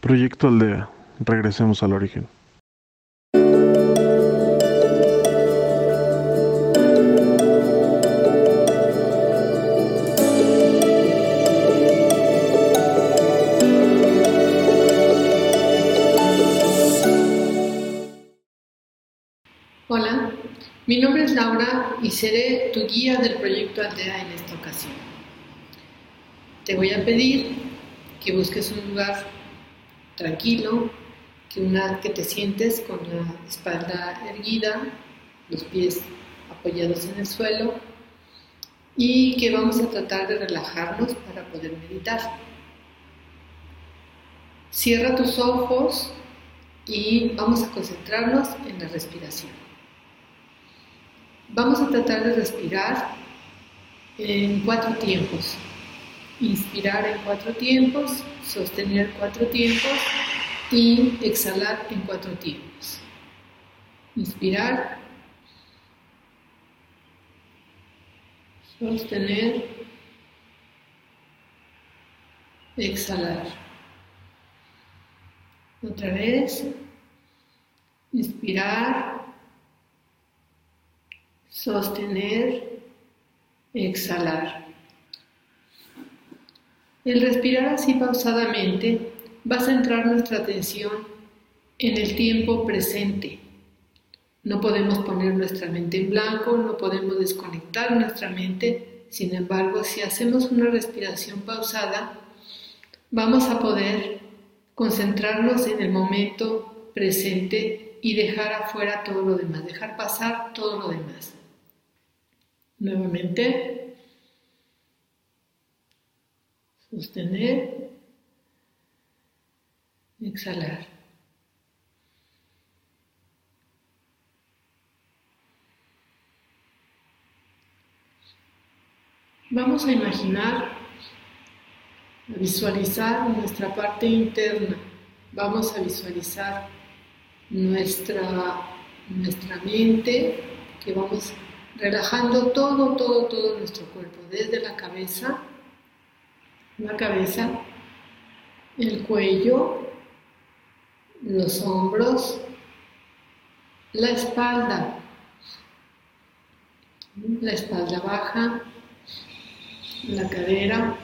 Proyecto Aldea. Regresemos al origen. Hola, mi nombre es Laura y seré tu guía del proyecto Aldea en esta ocasión. Te voy a pedir que busques un lugar tranquilo, que, una, que te sientes con la espalda erguida, los pies apoyados en el suelo y que vamos a tratar de relajarnos para poder meditar. Cierra tus ojos y vamos a concentrarnos en la respiración. Vamos a tratar de respirar en cuatro tiempos. Inspirar en cuatro tiempos, sostener cuatro tiempos y exhalar en cuatro tiempos. Inspirar, sostener, exhalar. Otra vez, inspirar, sostener, exhalar. El respirar así pausadamente va a centrar nuestra atención en el tiempo presente. No podemos poner nuestra mente en blanco, no podemos desconectar nuestra mente. Sin embargo, si hacemos una respiración pausada, vamos a poder concentrarnos en el momento presente y dejar afuera todo lo demás, dejar pasar todo lo demás. Nuevamente, sostener, exhalar. Vamos a imaginar, a visualizar nuestra parte interna. Vamos a visualizar nuestra, nuestra mente, que vamos relajando todo, todo, todo nuestro cuerpo, desde la cabeza, la cabeza, el cuello, los hombros, la espalda, la espalda baja, la cadera,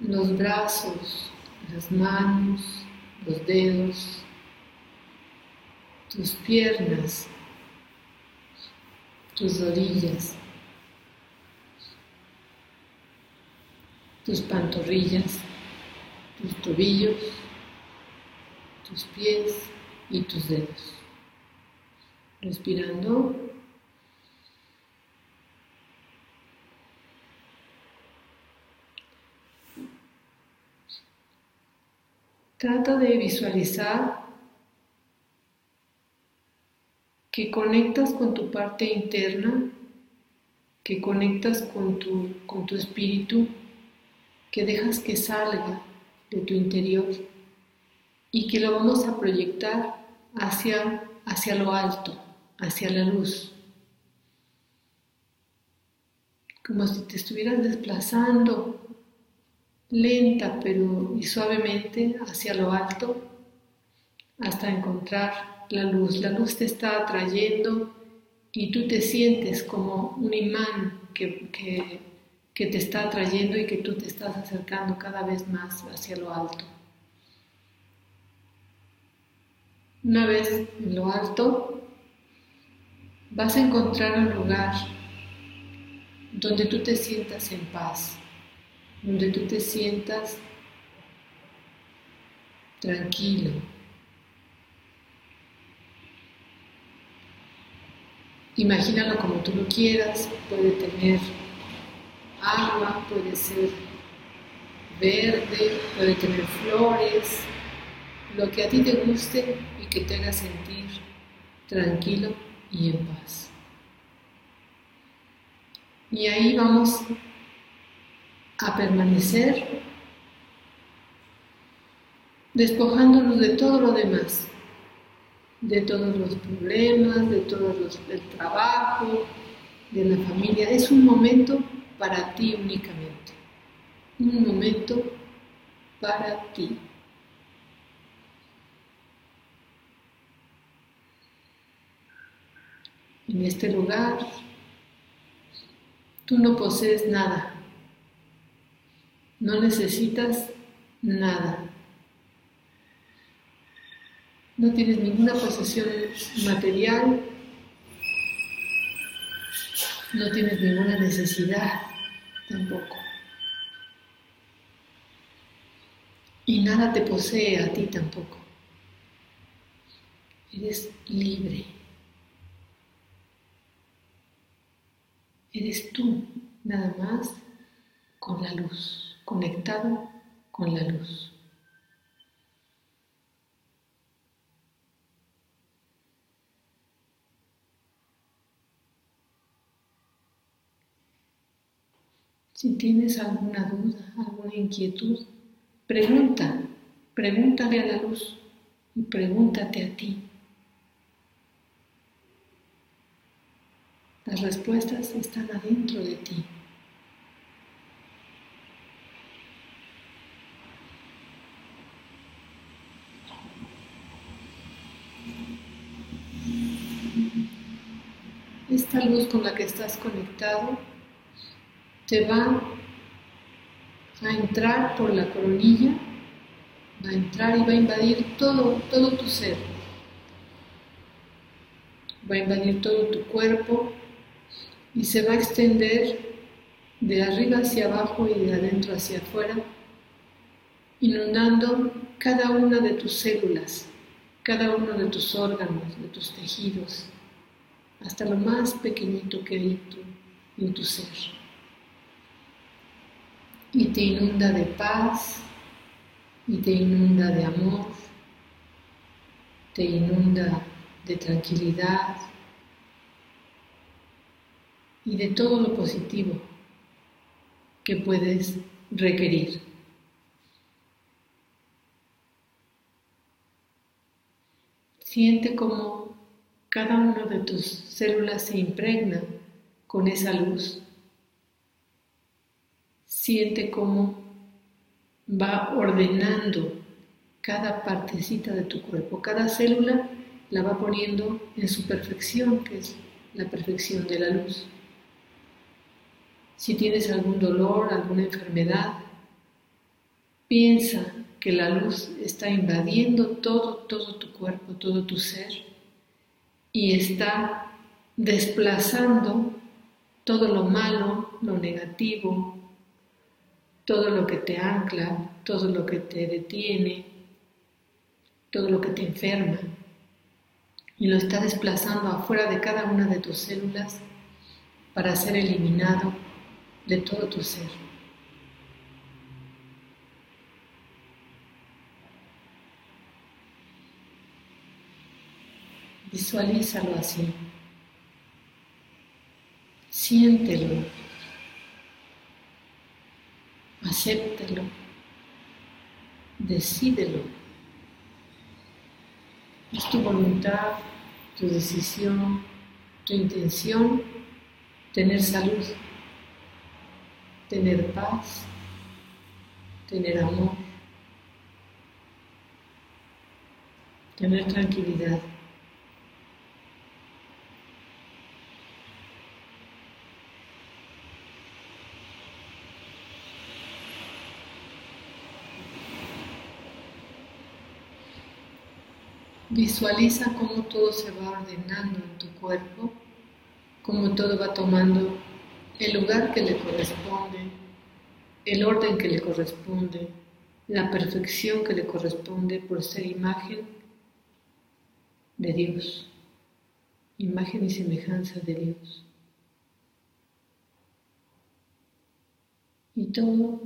los brazos, las manos, los dedos, tus piernas, tus rodillas, tus pantorrillas, tus tobillos, tus pies y tus dedos. Respirando. Trata de visualizar que conectas con tu parte interna, que conectas con tu, con tu espíritu, que dejas que salga de tu interior y que lo vamos a proyectar hacia, hacia lo alto, hacia la luz. Como si te estuvieras desplazando lenta pero y suavemente hacia lo alto hasta encontrar la luz. La luz te está atrayendo y tú te sientes como un imán que, que, te está atrayendo y que tú te estás acercando cada vez más hacia lo alto. Una vez en lo alto, vas a encontrar un lugar donde tú te sientas en paz, donde tú te sientas tranquilo, Imagínalo como tú lo quieras, puede tener agua, puede ser verde, puede tener flores, lo que a ti te guste y que te haga sentir tranquilo y en paz. Y ahí vamos a permanecer despojándonos de todo lo demás de todos los problemas, de todos los del trabajo, de la familia. Es un momento para ti únicamente. Un momento para ti. En este lugar, tú no posees nada, no necesitas nada. No tienes ninguna posesión material, no tienes ninguna necesidad tampoco. Y nada te posee a ti tampoco. Eres libre. Eres tú, nada más, con la luz, conectado con la luz. Si tienes alguna duda, alguna inquietud, pregunta, pregúntale a la luz y pregúntate a ti. Las respuestas están adentro de ti. Esta luz con la que estás conectado te va a entrar por la coronilla, va a entrar y va a invadir todo, todo tu ser. Va a invadir todo tu cuerpo y se va a extender de arriba hacia abajo y de adentro hacia afuera, inundando cada una de tus células, cada uno de tus órganos, de tus tejidos, hasta lo más pequeñito que hay en tu ser y te inunda de paz y te inunda de amor, te inunda de tranquilidad y de todo lo positivo que puedes requerir. Siente como cada una de tus células se impregna con esa luz Siente cómo va ordenando cada partecita de tu cuerpo, cada célula la va poniendo en su perfección, que es la perfección de la luz. Si tienes algún dolor, alguna enfermedad, piensa que la luz está invadiendo todo, todo tu cuerpo, todo tu ser y está desplazando todo lo malo, lo negativo, todo lo que te ancla, todo lo que te detiene, todo lo que te enferma, y lo está desplazando afuera de cada una de tus células para ser eliminado de todo tu ser. Visualízalo así. Siéntelo acéptalo, decídelo. Es tu voluntad, tu decisión, tu intención tener salud, tener paz, tener amor, tener tranquilidad. Visualiza cómo todo se va ordenando en tu cuerpo, cómo todo va tomando el lugar que le corresponde, el orden que le corresponde, la perfección que le corresponde por ser imagen de Dios, imagen y semejanza de Dios. Y todo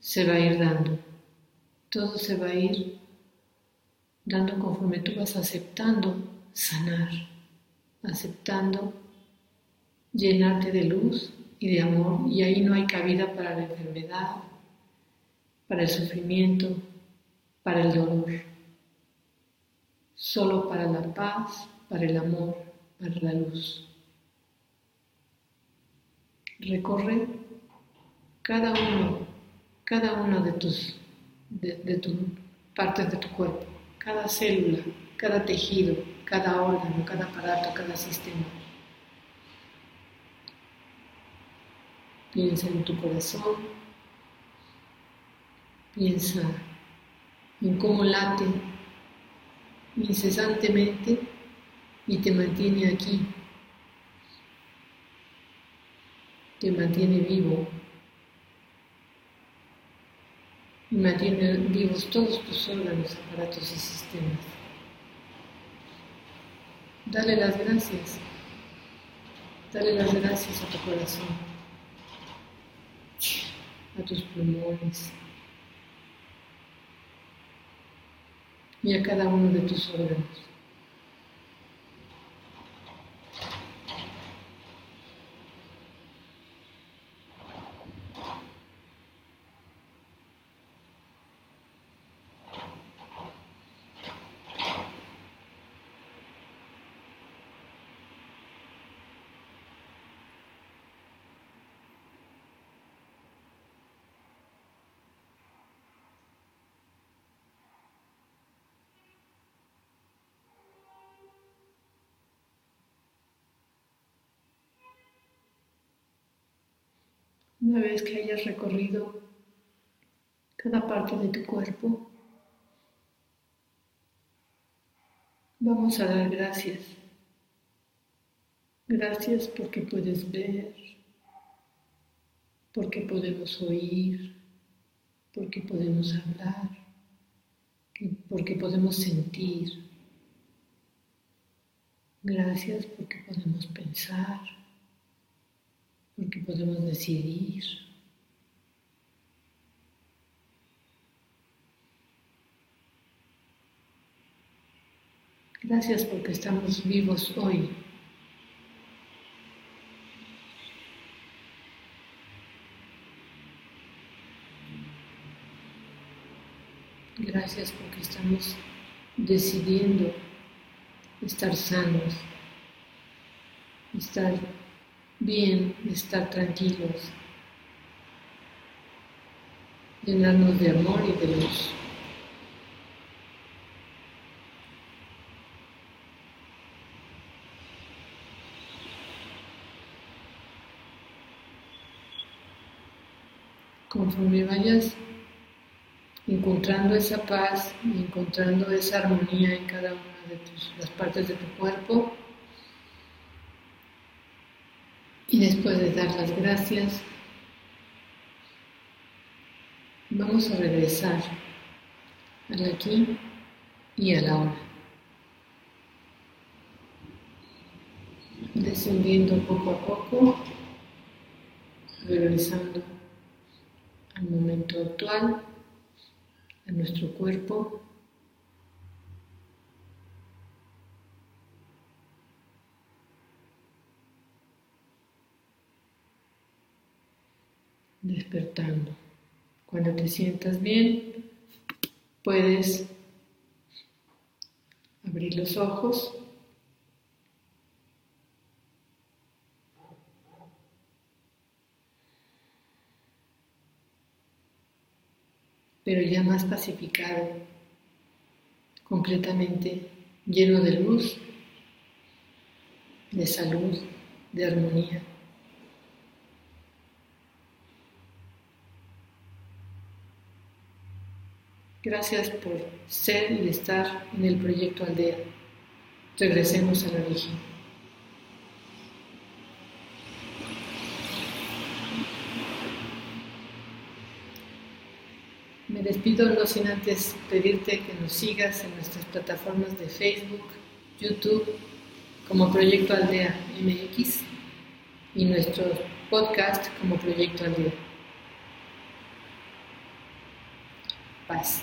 se va a ir dando, todo se va a ir dando conforme tú vas aceptando sanar, aceptando llenarte de luz y de amor. Y ahí no hay cabida para la enfermedad, para el sufrimiento, para el dolor, solo para la paz, para el amor, para la luz. Recorre cada uno, cada uno de tus de, de tu partes de tu cuerpo, cada célula, cada tejido, cada órgano, cada aparato, cada sistema. Piensa en tu corazón, piensa en cómo late incesantemente y te mantiene aquí, te mantiene vivo y mantiene vivos todos tus órganos, aparatos y sistemas. Dale las gracias, dale las gracias a tu corazón, a tus pulmones y a cada uno de tus órganos. Una vez que hayas recorrido cada parte de tu cuerpo, vamos a dar gracias. Gracias porque puedes ver, porque podemos oír, porque podemos hablar, porque podemos sentir. Gracias porque podemos pensar porque podemos decidir. Gracias porque estamos vivos hoy. Gracias porque estamos decidiendo estar sanos, estar bien estar tranquilos, llenarnos de amor y de luz. Conforme vayas encontrando esa paz y encontrando esa armonía en cada una de tus, las partes de tu cuerpo, Y después de dar las gracias, vamos a regresar al aquí y a la hora. Descendiendo poco a poco, regresando al momento actual, a nuestro cuerpo. Despertando. Cuando te sientas bien, puedes abrir los ojos. pero ya más pacificado, completamente lleno de luz, de salud, de armonía. Gracias por ser y estar en el proyecto Aldea. Regresemos a la origen. Me despido no sin antes pedirte que nos sigas en nuestras plataformas de Facebook, YouTube, como Proyecto Aldea MX y nuestro podcast como Proyecto Aldea. Paz.